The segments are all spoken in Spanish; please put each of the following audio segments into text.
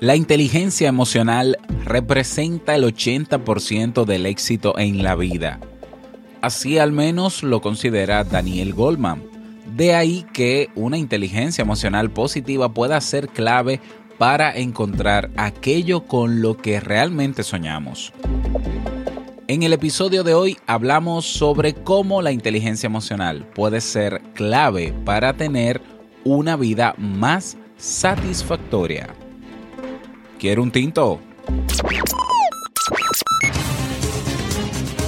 La inteligencia emocional representa el 80% del éxito en la vida. Así al menos lo considera Daniel Goldman. De ahí que una inteligencia emocional positiva pueda ser clave para encontrar aquello con lo que realmente soñamos. En el episodio de hoy hablamos sobre cómo la inteligencia emocional puede ser clave para tener una vida más satisfactoria. ¿Quiere un tinto?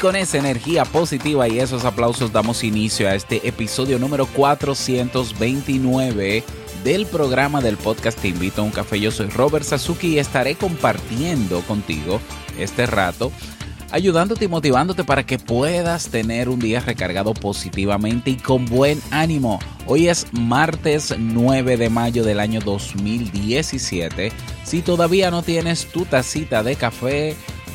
Con esa energía positiva y esos aplausos damos inicio a este episodio número 429 del programa del podcast Te invito a un café. Yo soy Robert Sasuki y estaré compartiendo contigo este rato ayudándote y motivándote para que puedas tener un día recargado positivamente y con buen ánimo. Hoy es martes 9 de mayo del año 2017. Si todavía no tienes tu tacita de café,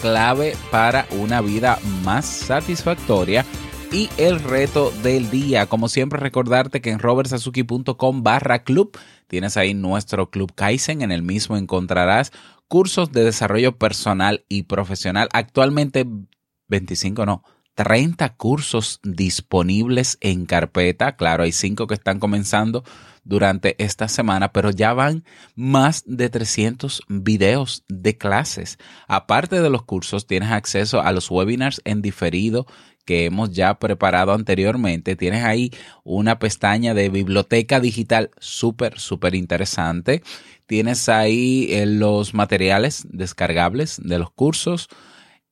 clave para una vida más satisfactoria y el reto del día. Como siempre, recordarte que en robertsazuki.com barra club tienes ahí nuestro club Kaizen. En el mismo encontrarás cursos de desarrollo personal y profesional. Actualmente 25 no. 30 cursos disponibles en carpeta. Claro, hay 5 que están comenzando durante esta semana, pero ya van más de 300 videos de clases. Aparte de los cursos, tienes acceso a los webinars en diferido que hemos ya preparado anteriormente. Tienes ahí una pestaña de biblioteca digital súper, súper interesante. Tienes ahí eh, los materiales descargables de los cursos.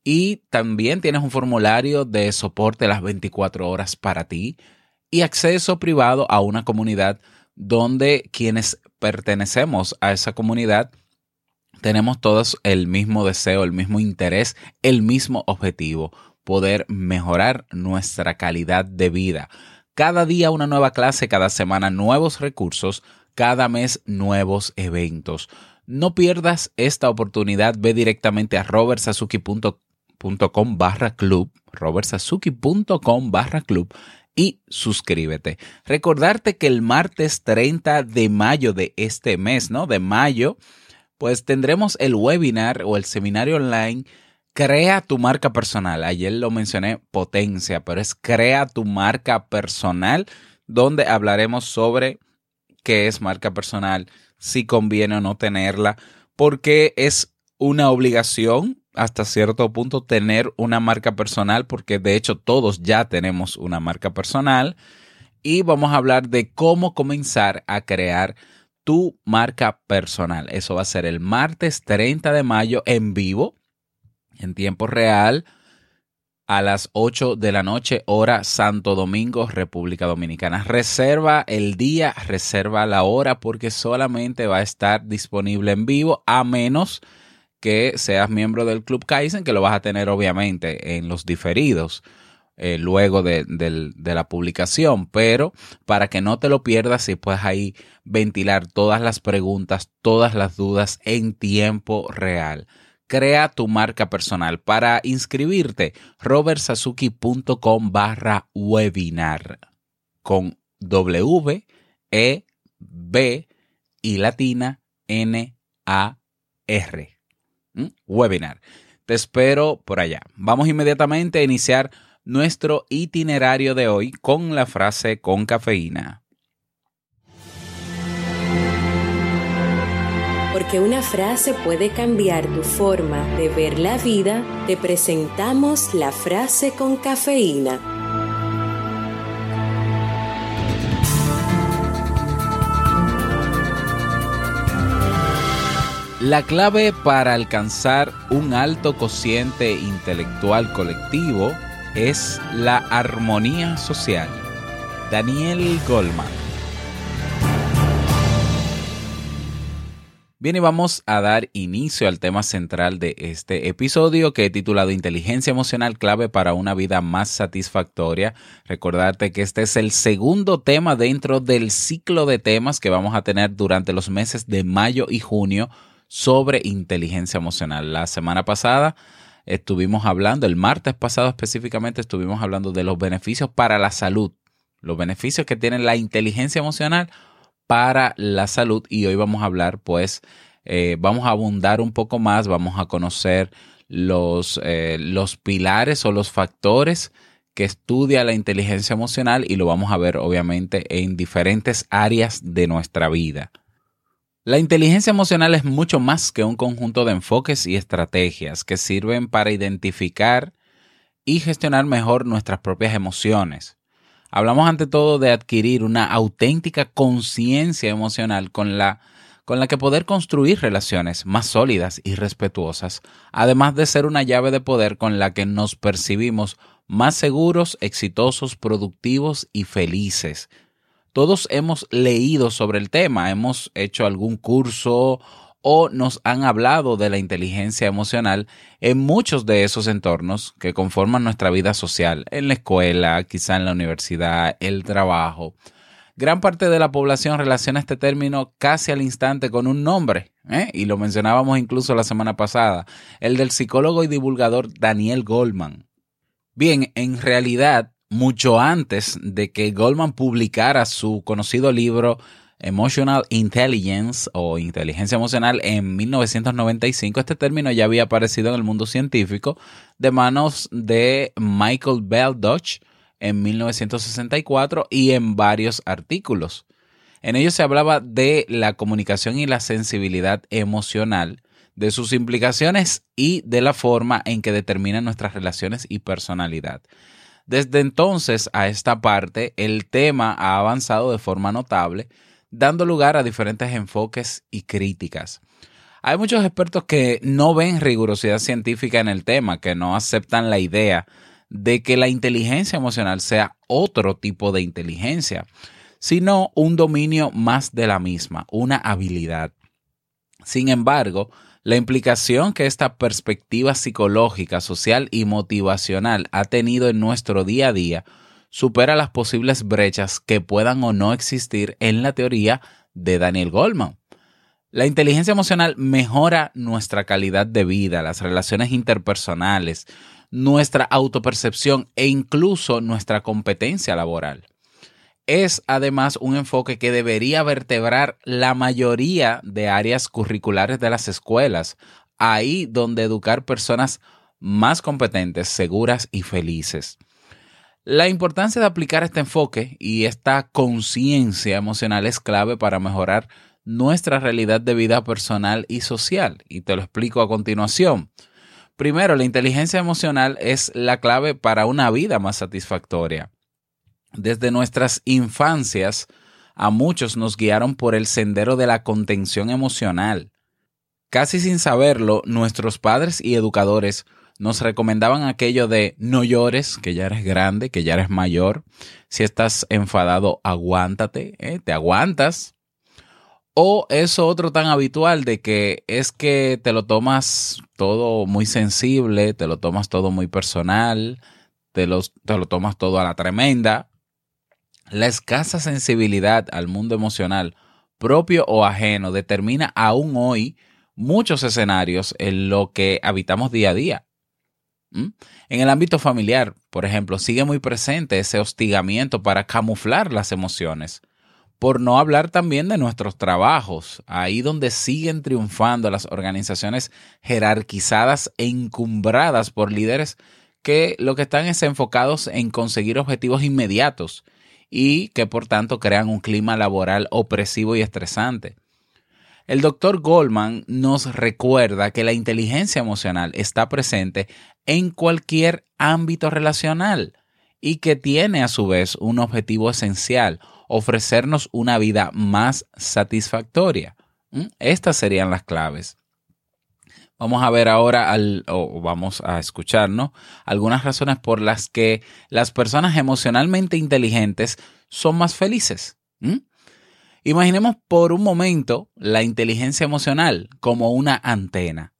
Y también tienes un formulario de soporte las 24 horas para ti y acceso privado a una comunidad donde quienes pertenecemos a esa comunidad tenemos todos el mismo deseo, el mismo interés, el mismo objetivo, poder mejorar nuestra calidad de vida. Cada día una nueva clase, cada semana nuevos recursos, cada mes nuevos eventos. No pierdas esta oportunidad, ve directamente a robertsazuki.com barra club, robertsazuki.com barra club y suscríbete. Recordarte que el martes 30 de mayo de este mes, ¿no? De mayo, pues tendremos el webinar o el seminario online Crea tu marca personal. Ayer lo mencioné potencia, pero es crea tu marca personal, donde hablaremos sobre qué es marca personal, si conviene o no tenerla, porque es una obligación hasta cierto punto tener una marca personal, porque de hecho todos ya tenemos una marca personal. Y vamos a hablar de cómo comenzar a crear tu marca personal. Eso va a ser el martes 30 de mayo en vivo, en tiempo real, a las 8 de la noche, hora Santo Domingo, República Dominicana. Reserva el día, reserva la hora, porque solamente va a estar disponible en vivo, a menos que seas miembro del Club Kaizen, que lo vas a tener obviamente en los diferidos. Eh, luego de, la publicación, pero para que no te lo pierdas y puedas ahí ventilar todas las preguntas, todas las dudas en tiempo real. Crea tu marca personal. Para inscribirte, robertsazuki.com barra webinar con W, E, B y latina N, A, R. Webinar. Te espero por allá. Vamos inmediatamente a iniciar nuestro itinerario de hoy con la frase con cafeína. Porque una frase puede cambiar tu forma de ver la vida, te presentamos la frase con cafeína. La clave para alcanzar un alto cociente intelectual colectivo es la armonía social. Daniel Goldman. Bien, y vamos a dar inicio al tema central de este episodio que he titulado Inteligencia emocional clave para una vida más satisfactoria. Recordarte que este es el segundo tema dentro del ciclo de temas que vamos a tener durante los meses de mayo y junio sobre inteligencia emocional. La semana pasada estuvimos hablando, el martes pasado específicamente estuvimos hablando de los beneficios para la salud, los beneficios que tiene la inteligencia emocional para la salud y hoy vamos a hablar pues, eh, vamos a abundar un poco más, vamos a conocer los, eh, los pilares o los factores que estudia la inteligencia emocional y lo vamos a ver obviamente en diferentes áreas de nuestra vida. La inteligencia emocional es mucho más que un conjunto de enfoques y estrategias que sirven para identificar y gestionar mejor nuestras propias emociones. Hablamos ante todo de adquirir una auténtica conciencia emocional con la, con la que poder construir relaciones más sólidas y respetuosas, además de ser una llave de poder con la que nos percibimos más seguros, exitosos, productivos y felices, todos hemos leído sobre el tema, hemos hecho algún curso o nos han hablado de la inteligencia emocional en muchos de esos entornos que conforman nuestra vida social, en la escuela, quizá en la universidad, el trabajo. Gran parte de la población relaciona este término casi al instante con un nombre, ¿eh? y lo mencionábamos incluso la semana pasada, el del psicólogo y divulgador Daniel Goldman. Bien, en realidad mucho antes de que Goldman publicara su conocido libro Emotional Intelligence o inteligencia emocional en 1995, este término ya había aparecido en el mundo científico de manos de Michael Bell Dodge en 1964 y en varios artículos. En ellos se hablaba de la comunicación y la sensibilidad emocional, de sus implicaciones y de la forma en que determinan nuestras relaciones y personalidad. Desde entonces a esta parte, el tema ha avanzado de forma notable, dando lugar a diferentes enfoques y críticas. Hay muchos expertos que no ven rigurosidad científica en el tema, que no aceptan la idea de que la inteligencia emocional sea otro tipo de inteligencia, sino un dominio más de la misma, una habilidad. Sin embargo, la implicación que esta perspectiva psicológica, social y motivacional ha tenido en nuestro día a día supera las posibles brechas que puedan o no existir en la teoría de Daniel Goldman. La inteligencia emocional mejora nuestra calidad de vida, las relaciones interpersonales, nuestra autopercepción e incluso nuestra competencia laboral es además un enfoque que debería vertebrar la mayoría de áreas curriculares de las escuelas, ahí donde educar personas más competentes, seguras y felices. La importancia de aplicar este enfoque y esta conciencia emocional es clave para mejorar nuestra realidad de vida personal y social, y te lo explico a continuación. Primero, la inteligencia emocional es la clave para una vida más satisfactoria. Desde nuestras infancias, a muchos nos guiaron por el sendero de la contención emocional. Casi sin saberlo, nuestros padres y educadores nos recomendaban aquello de no llores, que ya eres grande, que ya eres mayor. Si estás enfadado, aguántate, ¿eh? te aguantas. O eso otro tan habitual de que es que te lo tomas todo muy sensible, te lo tomas todo muy personal, te lo, te lo tomas todo a la tremenda. La escasa sensibilidad al mundo emocional, propio o ajeno, determina aún hoy muchos escenarios en lo que habitamos día a día. ¿Mm? En el ámbito familiar, por ejemplo, sigue muy presente ese hostigamiento para camuflar las emociones. Por no hablar también de nuestros trabajos, ahí donde siguen triunfando las organizaciones jerarquizadas e encumbradas por líderes que lo que están es enfocados en conseguir objetivos inmediatos y que por tanto crean un clima laboral opresivo y estresante. El doctor Goldman nos recuerda que la inteligencia emocional está presente en cualquier ámbito relacional y que tiene a su vez un objetivo esencial, ofrecernos una vida más satisfactoria. ¿Mm? Estas serían las claves. Vamos a ver ahora, al, o vamos a escucharnos, algunas razones por las que las personas emocionalmente inteligentes son más felices. Imaginemos por un momento la inteligencia emocional como una antena.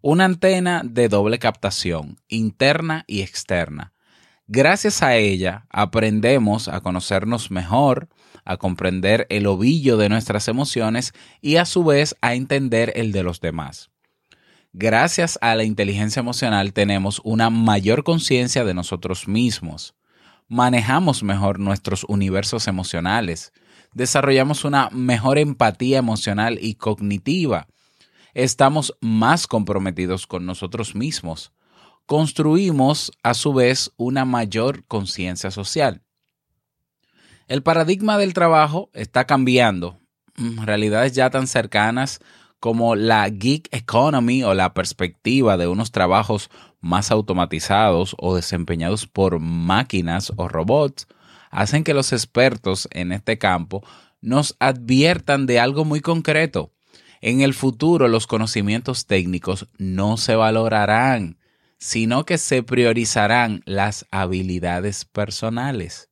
Una antena de doble captación, interna y externa. Gracias a ella aprendemos a conocernos mejor, a comprender el ovillo de nuestras emociones y a su vez a entender el de los demás. Gracias a la inteligencia emocional tenemos una mayor conciencia de nosotros mismos. Manejamos mejor nuestros universos emocionales desarrollamos una mejor empatía emocional y cognitiva. Estamos más comprometidos con nosotros mismos. Construimos, a su vez, una mayor conciencia social. El paradigma del trabajo está cambiando. Mm, realidades ya tan cercanas como la gig economy o la perspectiva de unos trabajos más automatizados o desempeñados por máquinas o robots hacen que los expertos en este campo nos adviertan de algo muy concreto. En el futuro los conocimientos técnicos no se valorarán, sino que se priorizarán las habilidades personales.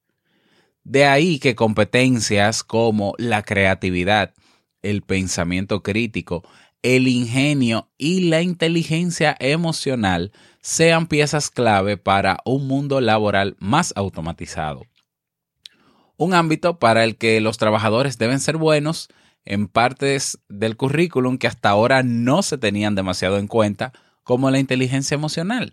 De ahí que competencias como la creatividad, el pensamiento crítico, el ingenio y la inteligencia emocional sean piezas clave para un mundo laboral más automatizado un ámbito para el que los trabajadores deben ser buenos en partes del currículum que hasta ahora no se tenían demasiado en cuenta, como la inteligencia emocional.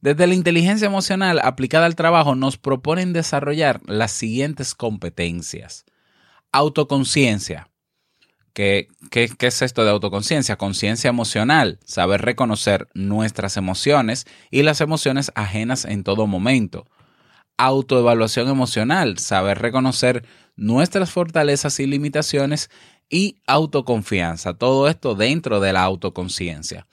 Desde la inteligencia emocional aplicada al trabajo nos proponen desarrollar las siguientes competencias. Autoconciencia. ¿Qué, es esto de autoconciencia? Conciencia emocional, saber reconocer nuestras emociones y las emociones ajenas en todo momento autoevaluación emocional, saber reconocer nuestras fortalezas y limitaciones y autoconfianza. Todo esto dentro de la autoconciencia.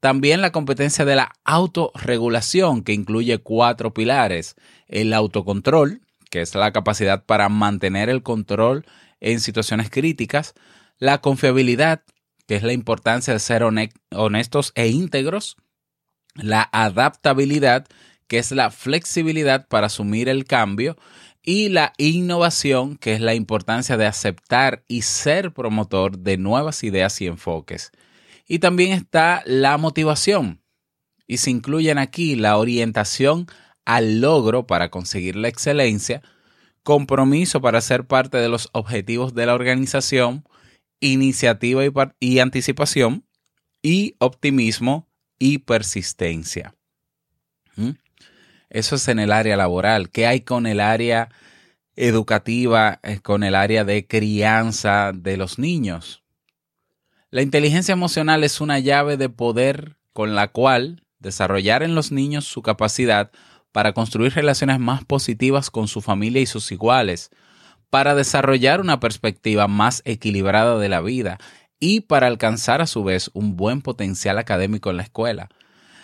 También la competencia de la autorregulación, que incluye cuatro pilares. El autocontrol, que es la capacidad para mantener el control en situaciones críticas. La confiabilidad, que es la importancia de ser honestos e íntegros. La adaptabilidad, que es la flexibilidad para asumir el cambio, y la innovación, que es la importancia de aceptar y ser promotor de nuevas ideas y enfoques. Y también está la motivación, y se incluyen aquí la orientación al logro para conseguir la excelencia, compromiso para ser parte de los objetivos de la organización, iniciativa y, anticipación, y optimismo y persistencia. ¿Mm? Eso es en el área laboral. ¿Qué hay con el área educativa, eh, con el área de crianza de los niños? La inteligencia emocional es una llave de poder con la cual desarrollar en los niños su capacidad para construir relaciones más positivas con su familia y sus iguales, para desarrollar una perspectiva más equilibrada de la vida y para alcanzar a su vez un buen potencial académico en la escuela.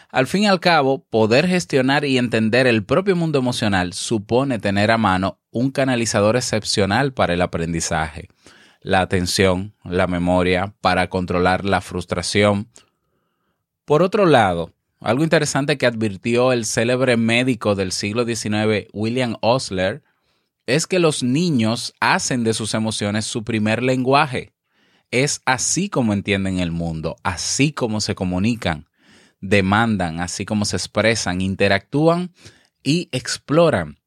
Al fin y al cabo, poder gestionar y entender el propio mundo emocional supone tener a mano un canalizador excepcional para el aprendizaje, la atención, la memoria, para controlar la frustración. Por otro lado, algo interesante que advirtió el célebre médico del siglo XIX, William Osler, es que los niños hacen de sus emociones su primer lenguaje. Es así como entienden el mundo, así como se comunican demandan, así como se expresan, interactúan y exploran.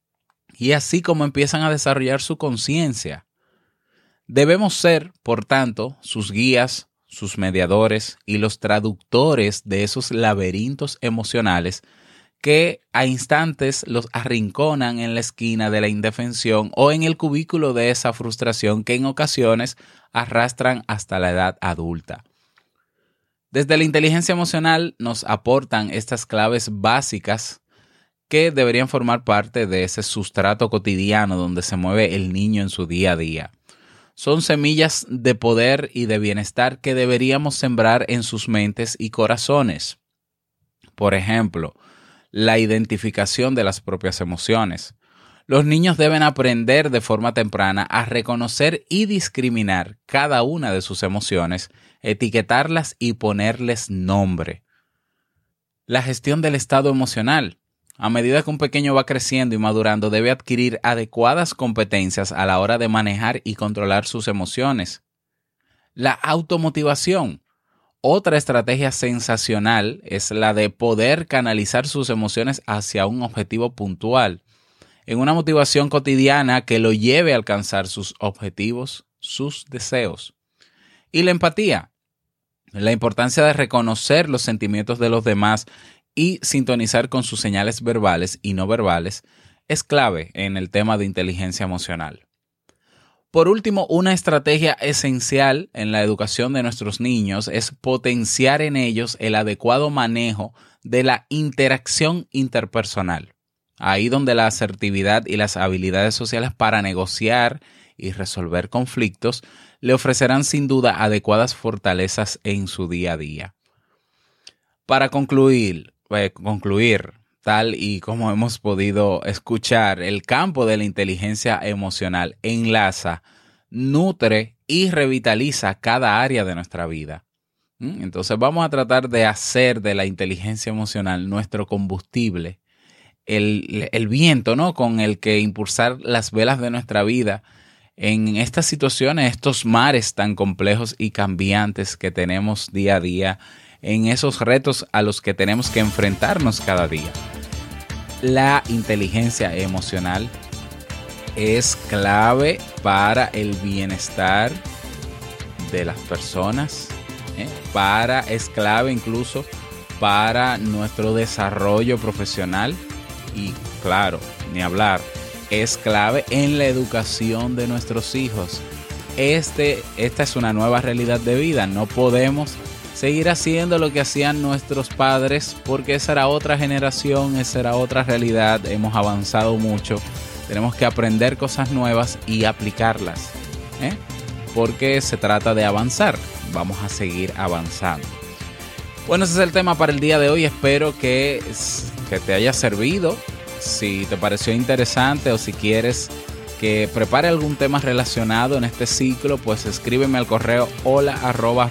Y así como empiezan a desarrollar su conciencia. Debemos ser, por tanto, sus guías, sus mediadores y los traductores de esos laberintos emocionales que a instantes los arrinconan en la esquina de la indefensión o en el cubículo de esa frustración que en ocasiones arrastran hasta la edad adulta. Desde la inteligencia emocional nos aportan estas claves básicas que deberían formar parte de ese sustrato cotidiano donde se mueve el niño en su día a día. Son semillas de poder y de bienestar que deberíamos sembrar en sus mentes y corazones. Por ejemplo, la identificación de las propias emociones. Los niños deben aprender de forma temprana a reconocer y discriminar cada una de sus emociones, etiquetarlas y ponerles nombre. La gestión del estado emocional. A medida que un pequeño va creciendo y madurando, debe adquirir adecuadas competencias a la hora de manejar y controlar sus emociones. La automotivación. Otra estrategia sensacional es la de poder canalizar sus emociones hacia un objetivo puntual, en una motivación cotidiana que lo lleve a alcanzar sus objetivos, sus deseos. Y la empatía, la importancia de reconocer los sentimientos de los demás y sintonizar con sus señales verbales y no verbales es clave en el tema de inteligencia emocional. Por último, una estrategia esencial en la educación de nuestros niños es potenciar en ellos el adecuado manejo de la interacción interpersonal. Ahí donde la asertividad y las habilidades sociales para negociar y resolver conflictos le ofrecerán sin duda adecuadas fortalezas en su día a día. Para concluir, eh, concluir tal y como hemos podido escuchar, el campo de la inteligencia emocional enlaza, nutre y revitaliza cada área de nuestra vida. ¿Mm? Entonces vamos a tratar de hacer de la inteligencia emocional nuestro combustible, el, el viento, ¿no? Con el que impulsar las velas de nuestra vida en estas situaciones, estos mares tan complejos y cambiantes que tenemos día a día, en esos retos a los que tenemos que enfrentarnos cada día la inteligencia emocional es clave para el bienestar de las personas, ¿eh? para, es clave incluso para nuestro desarrollo profesional y claro, ni hablar, es clave en la educación de nuestros hijos. Este, esta es una nueva realidad de vida, no podemos seguir haciendo lo que hacían nuestros padres, porque esa era otra generación, esa era otra realidad, hemos avanzado mucho, tenemos que aprender cosas nuevas y aplicarlas, ¿eh? porque se trata de avanzar, vamos a seguir avanzando. Bueno, ese es el tema para el día de hoy, espero que, que te haya servido, si te pareció interesante o si quieres que prepare algún tema relacionado en este ciclo, pues escríbeme al correo hola arroba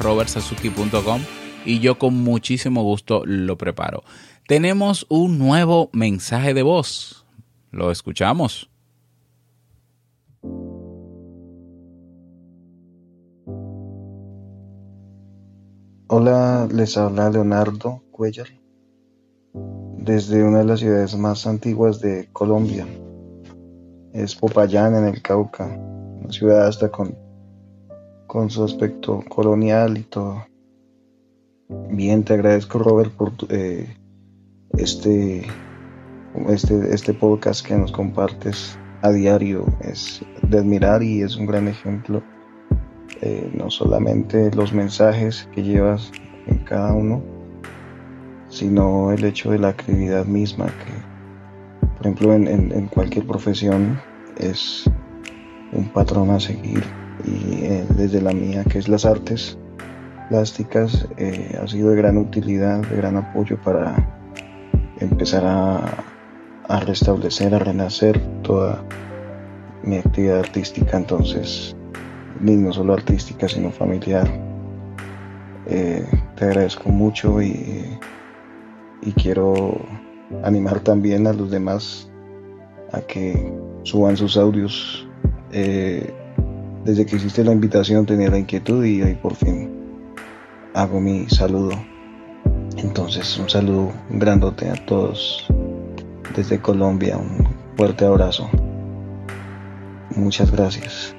y yo con muchísimo gusto lo preparo. Tenemos un nuevo mensaje de voz. Lo escuchamos. Hola, les habla Leonardo Cuellar desde una de las ciudades más antiguas de Colombia, es Popayán en el Cauca, una ciudad hasta con, con su aspecto colonial y todo. Bien, te agradezco Robert por eh, este, este, este podcast que nos compartes a diario. Es de admirar y es un gran ejemplo. Eh, no solamente los mensajes que llevas en cada uno, sino el hecho de la actividad misma que por ejemplo, en, cualquier profesión es un patrón a seguir y eh, desde la mía, que es las artes plásticas, eh, ha sido de gran utilidad, de gran apoyo para empezar a, restablecer, a renacer toda mi actividad artística, entonces, no solo artística, sino familiar. Eh, te agradezco mucho y, y quiero animar también a los demás a que suban sus audios. Eh, desde que hiciste la invitación tenía la inquietud y hoy por fin hago mi saludo. Entonces un saludo grandote a todos desde Colombia, un fuerte abrazo. Muchas gracias.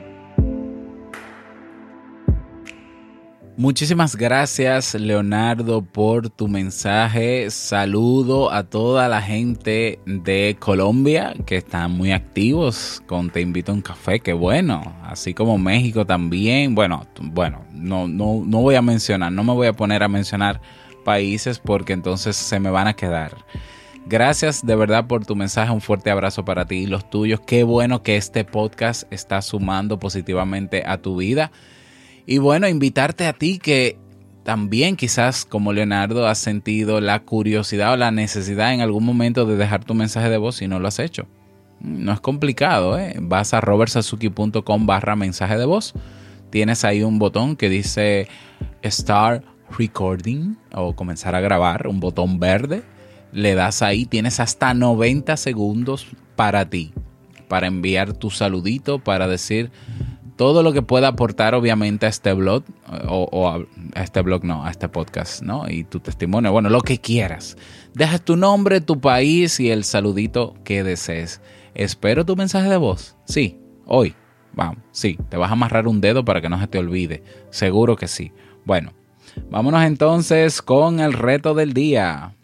Muchísimas gracias Leonardo por tu mensaje. Saludo a toda la gente de Colombia que están muy activos con Te invito a un café, que bueno, así como México también. Bueno, bueno, no, no, no voy a mencionar, no me voy a poner a mencionar países porque entonces se me van a quedar. Gracias de verdad por tu mensaje, un fuerte abrazo para ti y los tuyos. Qué bueno que este podcast está sumando positivamente a tu vida y bueno, invitarte a ti que también quizás como Leonardo has sentido la curiosidad o la necesidad en algún momento de dejar tu mensaje de voz si no lo has hecho. No es complicado, ¿eh? Vas a robertsazuki.com barra mensaje de voz. Tienes ahí un botón que dice Start Recording o comenzar a grabar, un botón verde. Le das ahí, tienes hasta 90 segundos para ti, para enviar tu saludito, para decir todo lo que pueda aportar obviamente a este blog o, a, este blog no, a este podcast, ¿no? Y tu testimonio, bueno, lo que quieras. Dejas tu nombre, tu país y el saludito que desees. Espero tu mensaje de voz. Sí, hoy. Vamos, sí, te vas a amarrar un dedo para que no se te olvide. Seguro que sí. Bueno, vámonos entonces con el reto del día.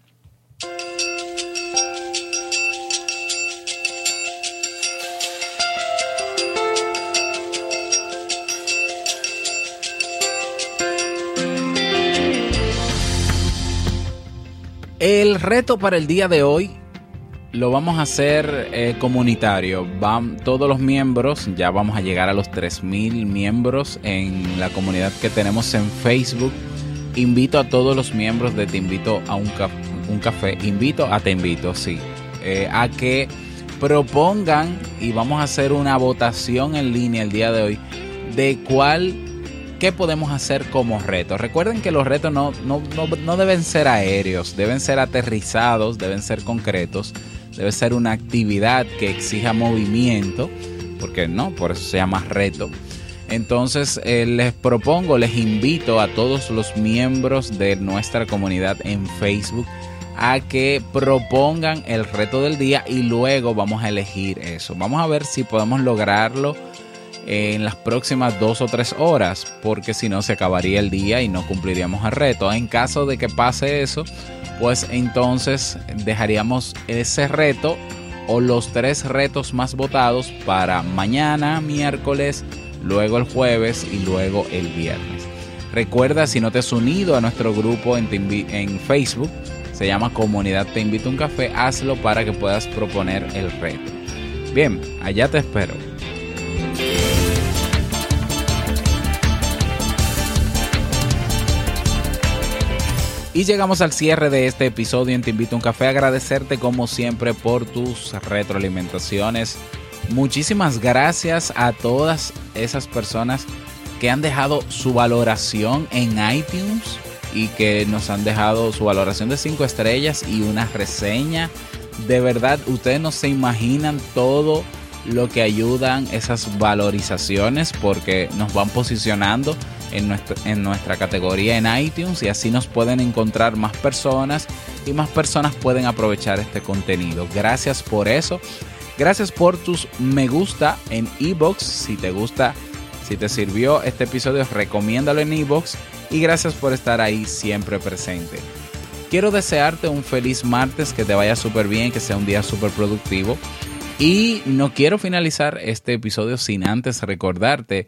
El reto para el día de hoy lo vamos a hacer eh, comunitario. Van todos los miembros, ya vamos a llegar a los 3.000 miembros en la comunidad que tenemos en Facebook. Invito a todos los miembros de Te Invito a un, un café. Invito a Te Invito, sí. Eh, a que propongan y vamos a hacer una votación en línea el día de hoy de cuál ¿Qué podemos hacer como reto? Recuerden que los retos no, no, deben ser aéreos, deben ser aterrizados, deben ser concretos, debe ser una actividad que exija movimiento, porque no, por eso se llama reto. Entonces eh, les propongo, les invito a todos los miembros de nuestra comunidad en Facebook a que propongan el reto del día y luego vamos a elegir eso. Vamos a ver si podemos lograrlo en las próximas dos o tres horas, porque si no se acabaría el día y no cumpliríamos el reto. En caso de que pase eso, pues entonces dejaríamos ese reto o los tres retos más votados para mañana, miércoles, luego el jueves y luego el viernes. Recuerda, si no te has unido a nuestro grupo en, Facebook, se llama Comunidad Te Invito a un Café, hazlo para que puedas proponer el reto. Bien, allá te espero. Y llegamos al cierre de este episodio en Te Invito a un Café. Agradecerte como siempre por tus retroalimentaciones. Muchísimas gracias a todas esas personas que han dejado su valoración en iTunes y que nos han dejado su valoración de 5 estrellas y una reseña. De verdad, ustedes no se imaginan todo lo que ayudan esas valorizaciones porque nos van posicionando en, en nuestra categoría en iTunes y así nos pueden encontrar más personas y más personas pueden aprovechar este contenido. Gracias por eso. Gracias por tus me gusta en ebox. Si te gusta, si te sirvió este episodio, recomiéndalo en ebox. Y gracias por estar ahí siempre presente. Quiero desearte un feliz martes, que te vaya súper bien, que sea un día súper productivo. Y no quiero finalizar este episodio sin antes recordarte